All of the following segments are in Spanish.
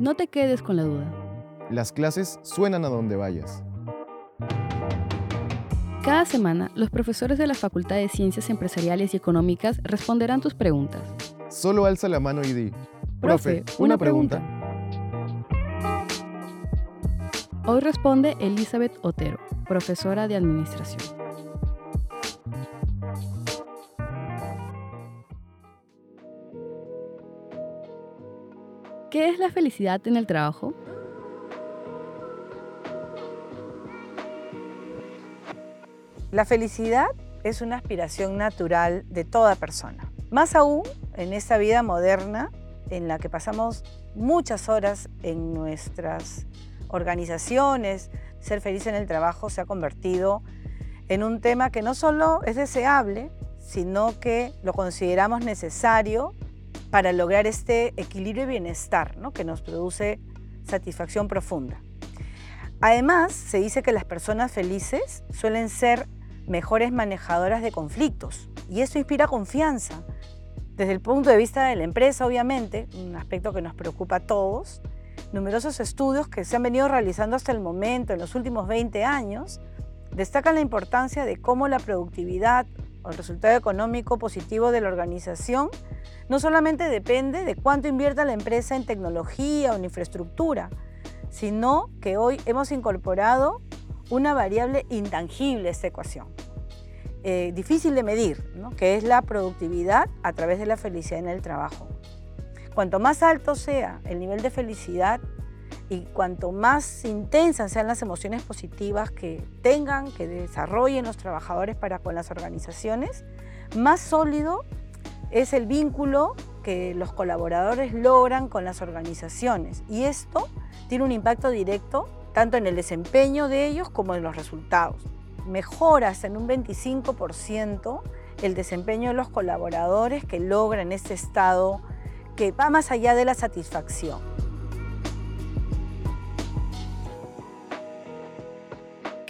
No te quedes con la duda. Las clases suenan a donde vayas. Cada semana, los profesores de la Facultad de Ciencias Empresariales y Económicas responderán tus preguntas. Solo alza la mano y di. Profe, una pregunta. Hoy responde Elizabeth Otero, profesora de Administración. ¿Qué es la felicidad en el trabajo? La felicidad es una aspiración natural de toda persona. Más aún en esta vida moderna en la que pasamos muchas horas en nuestras organizaciones, ser feliz en el trabajo se ha convertido en un tema que no solo es deseable, sino que lo consideramos necesario para lograr este equilibrio y bienestar ¿no? que nos produce satisfacción profunda. Además, se dice que las personas felices suelen ser mejores manejadoras de conflictos y eso inspira confianza. Desde el punto de vista de la empresa, obviamente, un aspecto que nos preocupa a todos, numerosos estudios que se han venido realizando hasta el momento, en los últimos 20 años, destacan la importancia de cómo la productividad o el resultado económico positivo de la organización no solamente depende de cuánto invierta la empresa en tecnología o en infraestructura, sino que hoy hemos incorporado una variable intangible a esta ecuación, eh, difícil de medir, que es la productividad a través de la felicidad en el trabajo. Cuanto más alto sea el nivel de felicidad y cuanto más intensas sean las emociones positivas que tengan, que desarrollen los trabajadores para con las organizaciones, más sólido es el vínculo que los colaboradores logran con las organizaciones. Y esto tiene un impacto directo tanto en el desempeño de ellos como en los resultados. Mejoras en un 25% el desempeño de los colaboradores que logran este estado que va más allá de la satisfacción.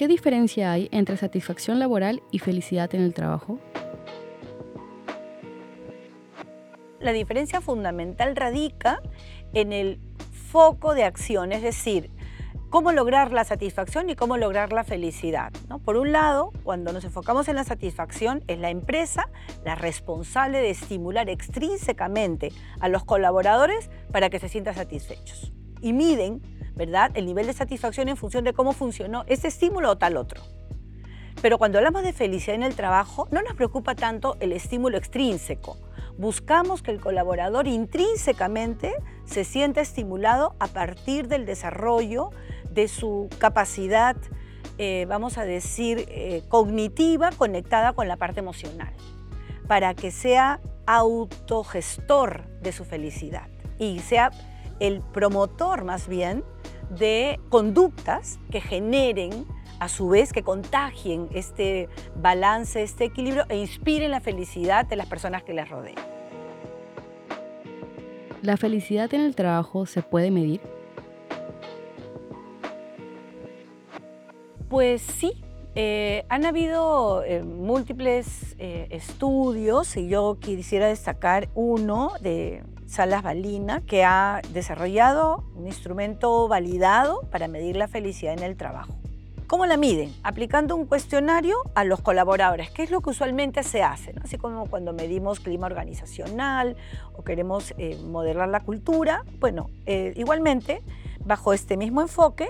¿Qué diferencia hay entre satisfacción laboral y felicidad en el trabajo? La diferencia fundamental radica en el foco de acción, es decir, cómo lograr la satisfacción y cómo lograr la felicidad. Por un lado, cuando nos enfocamos en la satisfacción, es la empresa la responsable de estimular extrínsecamente a los colaboradores para que se sientan satisfechos. Y miden ¿verdad? el nivel de satisfacción en función de cómo funcionó ese estímulo o tal otro. Pero cuando hablamos de felicidad en el trabajo, no nos preocupa tanto el estímulo extrínseco. Buscamos que el colaborador intrínsecamente se sienta estimulado a partir del desarrollo de su capacidad, eh, vamos a decir, eh, cognitiva conectada con la parte emocional, para que sea autogestor de su felicidad y sea el promotor más bien de conductas que generen a su vez que contagien este balance, este equilibrio e inspiren la felicidad de las personas que les rodean. ¿La felicidad en el trabajo se puede medir? Pues sí, eh, han habido eh, múltiples eh, estudios y yo quisiera destacar uno de Salas Balina que ha desarrollado un instrumento validado para medir la felicidad en el trabajo. ¿Cómo la miden? Aplicando un cuestionario a los colaboradores, que es lo que usualmente se hace, así como cuando medimos clima organizacional o queremos modelar la cultura. Bueno, igualmente, bajo este mismo enfoque,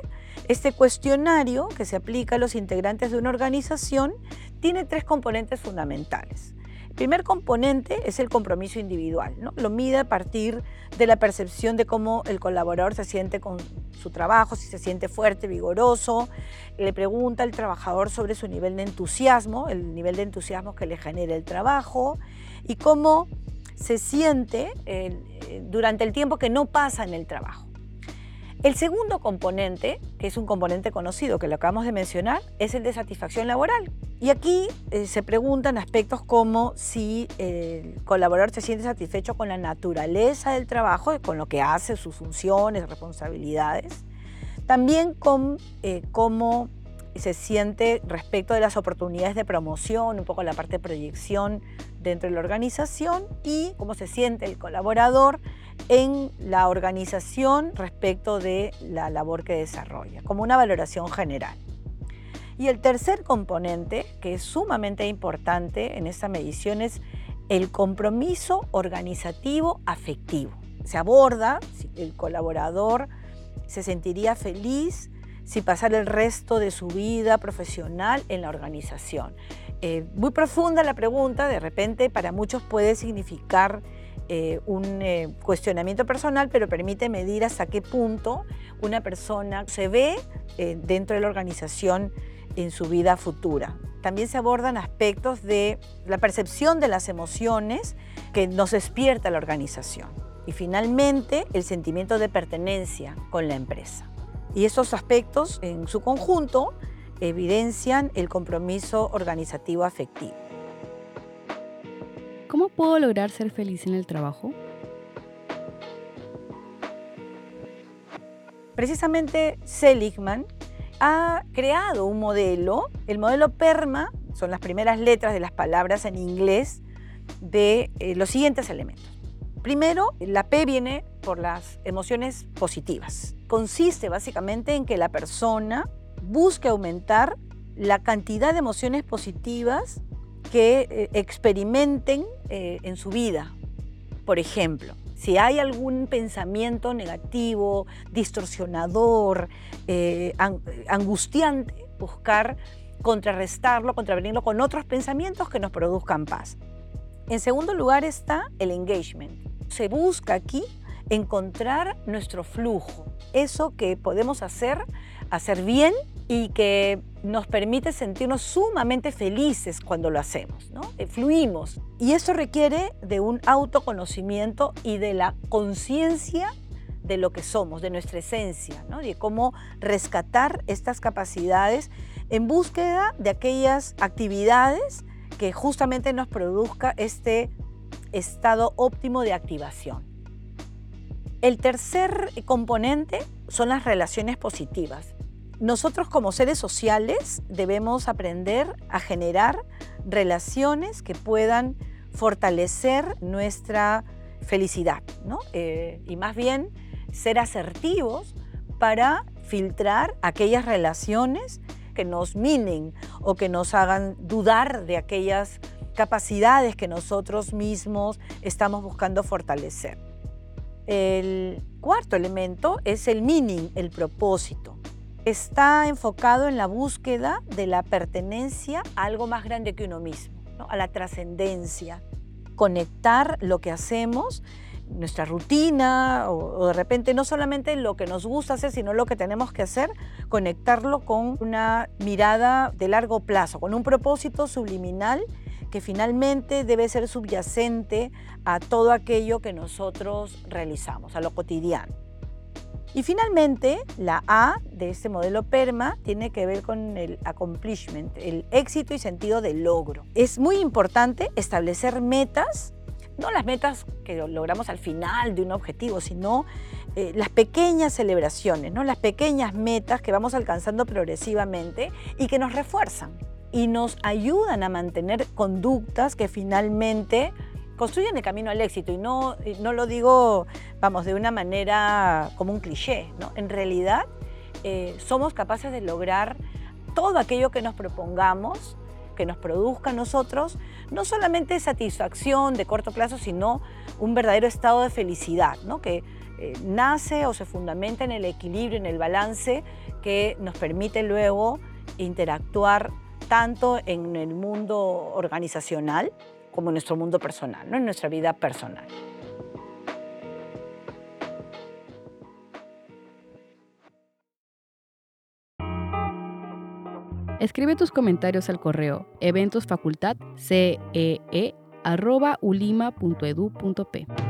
este cuestionario que se aplica a los integrantes de una organización tiene tres componentes fundamentales. El primer componente es el compromiso individual. ¿no? Lo mide a partir de la percepción de cómo el colaborador se siente con su trabajo, si se siente fuerte, vigoroso. Le pregunta al trabajador sobre su nivel de entusiasmo, el nivel de entusiasmo que le genera el trabajo y cómo se siente eh, durante el tiempo que no pasa en el trabajo. El segundo componente, que es un componente conocido que lo acabamos de mencionar, es el de satisfacción laboral. Y aquí eh, se preguntan aspectos como si el colaborador se siente satisfecho con la naturaleza del trabajo, con lo que hace, sus funciones, responsabilidades. También con eh, cómo se siente respecto de las oportunidades de promoción, un poco la parte de proyección dentro de la organización y cómo se siente el colaborador en la organización respecto de la labor que desarrolla, como una valoración general. Y el tercer componente, que es sumamente importante en esta medición, es el compromiso organizativo afectivo. Se aborda si el colaborador se sentiría feliz si pasara el resto de su vida profesional en la organización. Eh, muy profunda la pregunta, de repente para muchos puede significar eh, un eh, cuestionamiento personal, pero permite medir hasta qué punto una persona se ve dentro de la organización en su vida futura. También se abordan aspectos de la percepción de las emociones que nos despierta la organización. Y finalmente, el sentimiento de pertenencia con la empresa. Y esos aspectos, en su conjunto, evidencian el compromiso organizativo afectivo. ¿Cómo puedo lograr ser feliz en el trabajo? Precisamente Seligman ha creado un modelo, el modelo PERMA, son las primeras letras de las palabras en inglés, de eh, los siguientes elementos. Primero, la P viene por las emociones positivas. Consiste básicamente en que la persona busque aumentar la cantidad de emociones positivas que eh, experimenten eh, en su vida. Por ejemplo, si hay algún pensamiento negativo, distorsionador, eh, angustiante, buscar contrarrestarlo, contravenirlo con otros pensamientos que nos produzcan paz. En segundo lugar está el engagement. Se busca aquí encontrar nuestro flujo, eso que podemos hacer, hacer bien y que nos permite sentirnos sumamente felices cuando lo hacemos, ¿no? Eh, fluimos. Y eso requiere de un autoconocimiento y de la conciencia de lo que somos, de nuestra esencia, ¿no? de cómo rescatar estas capacidades en búsqueda de aquellas actividades que justamente nos produzca este estado óptimo de activación. El tercer componente son las relaciones positivas. Nosotros como seres sociales debemos aprender a generar relaciones que puedan fortalecer nuestra felicidad, ¿no? Eh, y más bien ser asertivos para filtrar aquellas relaciones que nos minen o que nos hagan dudar de aquellas capacidades que nosotros mismos estamos buscando fortalecer. El cuarto elemento es el meaning, el propósito. Está enfocado en la búsqueda de la pertenencia a algo más grande que uno mismo, a la trascendencia, conectar lo que hacemos, nuestra rutina o, de repente no solamente lo que nos gusta hacer, sino lo que tenemos que hacer, conectarlo con una mirada de largo plazo, con un propósito subliminal que finalmente debe ser subyacente a todo aquello que nosotros realizamos, a lo cotidiano. Y finalmente, la A de este modelo PERMA tiene que ver con el accomplishment, el éxito y sentido del logro. Es muy importante establecer metas, no las metas que logramos al final de un objetivo, sino eh, las pequeñas celebraciones, ¿no? las pequeñas metas que vamos alcanzando progresivamente y que nos refuerzan y nos ayudan a mantener conductas que finalmente construyen el camino al éxito y no, no lo digo, vamos, de una manera como un cliché, ¿no? En realidad eh, somos capaces de lograr todo aquello que nos propongamos, que nos produzca a nosotros, no solamente satisfacción de corto plazo, sino un verdadero estado de felicidad, ¿no? que eh, nace o se fundamenta en el equilibrio, en el balance que nos permite luego interactuar tanto en el mundo organizacional, como en nuestro mundo personal, ¿no? en nuestra vida personal. Escribe tus comentarios al correo eventosfacultadcee.ulima.edu.p.